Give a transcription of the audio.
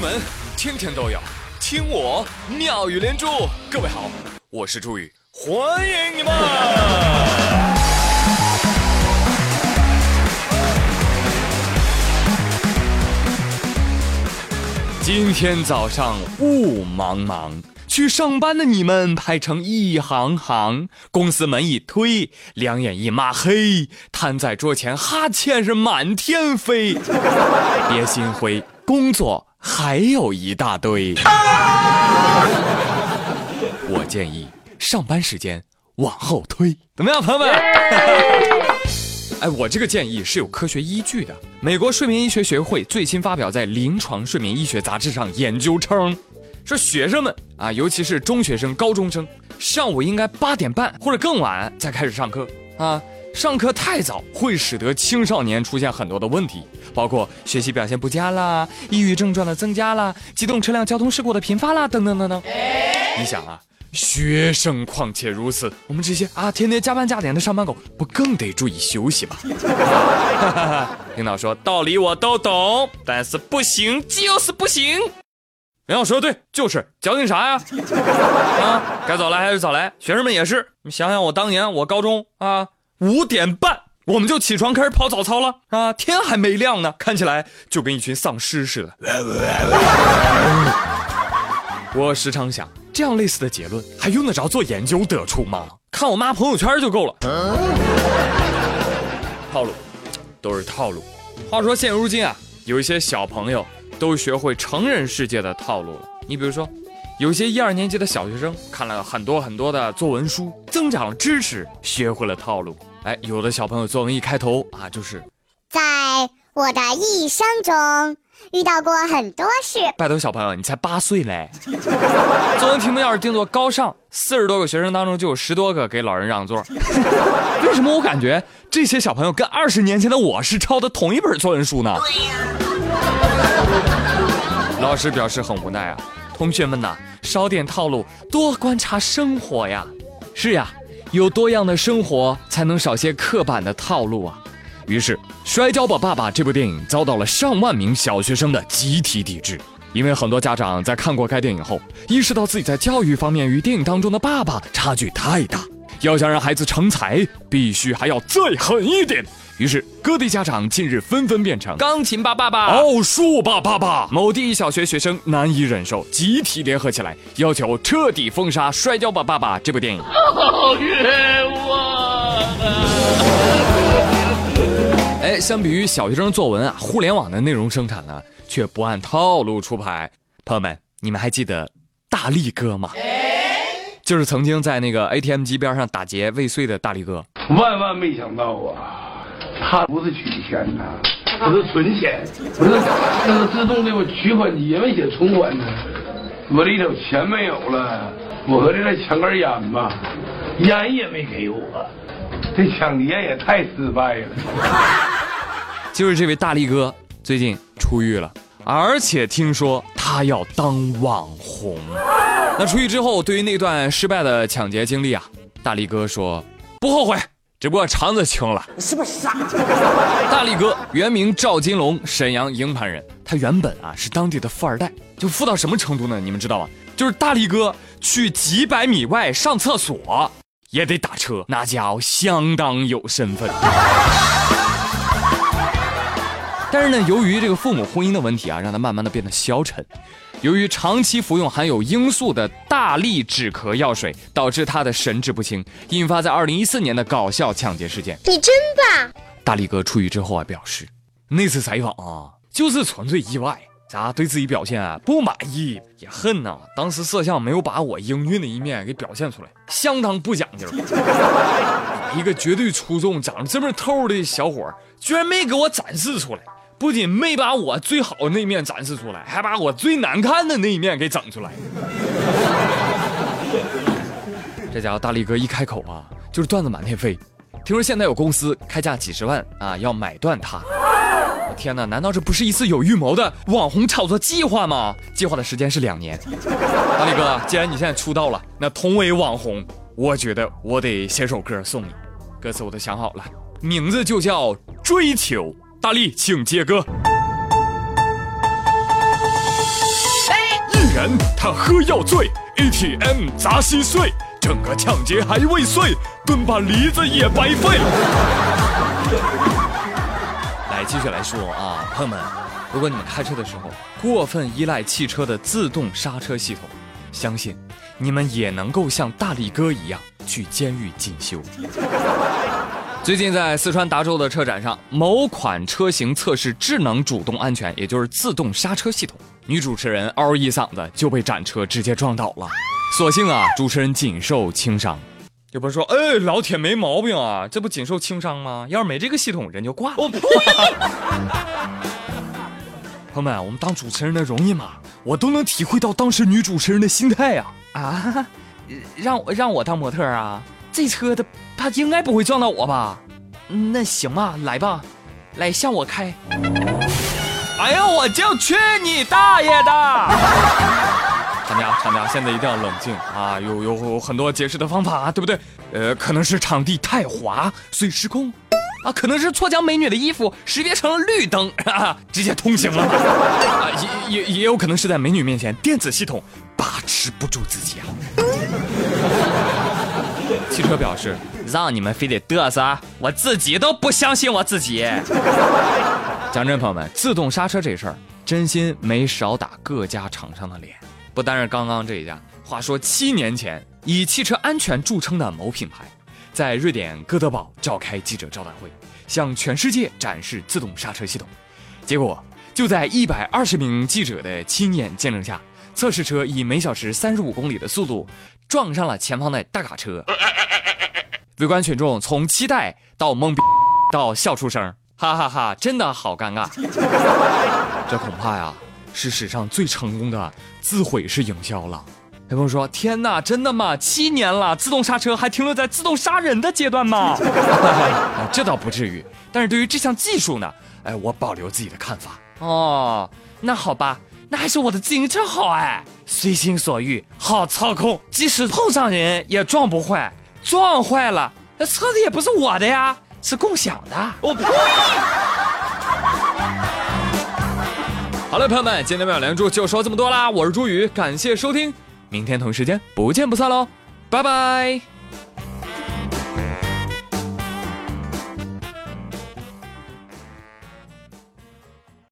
门天天都有听我妙语连珠。各位好，我是朱宇，欢迎你们。今天早上雾茫茫，去上班的你们排成一行行，公司门一推，两眼一抹黑，瘫在桌前哈欠是满天飞。别心灰，工作还有一大堆。我建议上班时间往后推，怎么样，朋友们？哎，我这个建议是有科学依据的。美国睡眠医学学会最新发表在《临床睡眠医学杂志》上研究称，说学生们啊，尤其是中学生、高中生，上午应该八点半或者更晚再开始上课啊。上课太早会使得青少年出现很多的问题，包括学习表现不佳啦、抑郁症状的增加啦、机动车辆交通事故的频发啦等等等等。你想啊。学生况且如此，我们这些啊天天加班加点的上班狗，不更得注意休息吗？领导说道理我都懂，但是不行就是不行。领导说的对，就是矫情啥呀？啊，该早来还是早来。学生们也是，你想想我当年我高中啊，五点半我们就起床开始跑早操了啊，天还没亮呢，看起来就跟一群丧尸似的。我时常想。这样类似的结论还用得着做研究得出吗？看我妈朋友圈就够了。套路，都是套路。话说现如今啊，有一些小朋友都学会成人世界的套路了。你比如说，有些一二年级的小学生看了很多很多的作文书，增长了知识，学会了套路。哎，有的小朋友作文一开头啊，就是在我的一生中。遇到过很多事，拜托小朋友，你才八岁嘞。作文题目要是定做高尚，四十多个学生当中就有十多个给老人让座。为什么我感觉这些小朋友跟二十年前的我是抄的同一本作文书呢？老师表示很无奈啊，同学们呐，少点套路，多观察生活呀。是呀，有多样的生活，才能少些刻板的套路啊。于是，《摔跤吧，爸爸》这部电影遭到了上万名小学生的集体抵制，因为很多家长在看过该电影后，意识到自己在教育方面与电影当中的爸爸差距太大，要想让孩子成才，必须还要再狠一点。于是，各地家长近日纷纷变成钢琴吧爸爸、奥数吧爸爸。某地小学学生难以忍受，集体联合起来，要求彻底封杀《摔跤吧，爸爸》这部电影。好冤枉啊！哎，相比于小学生作文啊，互联网的内容生产呢，却不按套路出牌。朋友们，你们还记得大力哥吗？就是曾经在那个 ATM 机边上打劫未遂的大力哥。万万没想到啊，他不是取钱呐，不是存钱，不是那个自动的我取款机也没写存款呢。我里头钱没有了，我和这再抢根烟吧，烟也没给我。这抢劫也太失败了。就是这位大力哥最近出狱了，而且听说他要当网红。那出狱之后，对于那段失败的抢劫经历啊，大力哥说不后悔，只不过肠子青了。你是不是傻？大力哥原名赵金龙，沈阳营盘人。他原本啊是当地的富二代，就富到什么程度呢？你们知道吗？就是大力哥去几百米外上厕所。也得打车，那家伙相当有身份。但是呢，由于这个父母婚姻的问题啊，让他慢慢的变得消沉。由于长期服用含有罂粟的大力止咳药水，导致他的神志不清，引发在二零一四年的搞笑抢劫事件。你真棒！大力哥出狱之后还表示，那次采访啊，就是纯粹意外。咋对自己表现啊不满意也恨呐？当时摄像没有把我英俊的一面给表现出来，相当不讲究。一个绝对出众、长得这么透的小伙，居然没给我展示出来，不仅没把我最好的那面展示出来，还把我最难看的那一面给整出来。这家伙大力哥一开口啊，就是段子满天飞。听说现在有公司开价几十万啊，要买断他。天哪，难道这不是一次有预谋的网红炒作计划吗？计划的时间是两年。大力哥，既然你现在出道了，那同为网红，我觉得我得写首歌送你。歌词我都想好了，名字就叫《追求》。大力，请接歌。一人他喝药醉，ATM 砸稀碎，整个抢劫还未遂，蹲把梨子也白费。来，继续来说啊，朋友们，如果你们开车的时候过分依赖汽车的自动刹车系统，相信你们也能够像大力哥一样去监狱进修。最近在四川达州的车展上，某款车型测试智能主动安全，也就是自动刹车系统。女主持人嗷一嗓子就被展车直接撞倒了，所幸啊，主持人仅受轻伤。有朋友说：“哎，老铁没毛病啊，这不仅受轻伤吗？要是没这个系统，人就挂了。”我呸！朋友们，我们当主持人的容易吗？我都能体会到当时女主持人的心态呀！啊，让我让我当模特啊？这车它它应该不会撞到我吧？那行吧，来吧，来向我开。哎呀，我就去你大爷的！厂家，厂家，现在一定要冷静啊！有有很多解释的方法，对不对？呃，可能是场地太滑，所以失控啊，可能是错将美女的衣服识别成了绿灯，啊，直接通行了啊！也也也有可能是在美女面前，电子系统把持不住自己啊。汽车表示，让你们非得嘚瑟，我自己都不相信我自己。讲真，朋友们，自动刹车这事儿，真心没少打各家厂商的脸。不单是刚刚这一家，话说七年前，以汽车安全著称的某品牌，在瑞典哥德堡召开记者招待会，向全世界展示自动刹车系统。结果就在一百二十名记者的亲眼见证下，测试车以每小时三十五公里的速度撞上了前方的大卡车。围观群众从期待到懵逼，到笑出声，哈哈哈！真的好尴尬。这恐怕呀是史上最成功的自毁式营销了。有朋友说：“天哪，真的吗？七年了，自动刹车还停留在自动杀人的阶段吗？”这倒不至于，但是对于这项技术呢，哎，我保留自己的看法。哦，那好吧，那还是我的自行车好哎，随心所欲，好操控，即使碰上人也撞不坏。撞坏了，那车子也不是我的呀，是共享的。我呸！好了，朋友们，今天妙连珠就说这么多啦。我是朱宇，感谢收听，明天同时间不见不散喽，拜拜。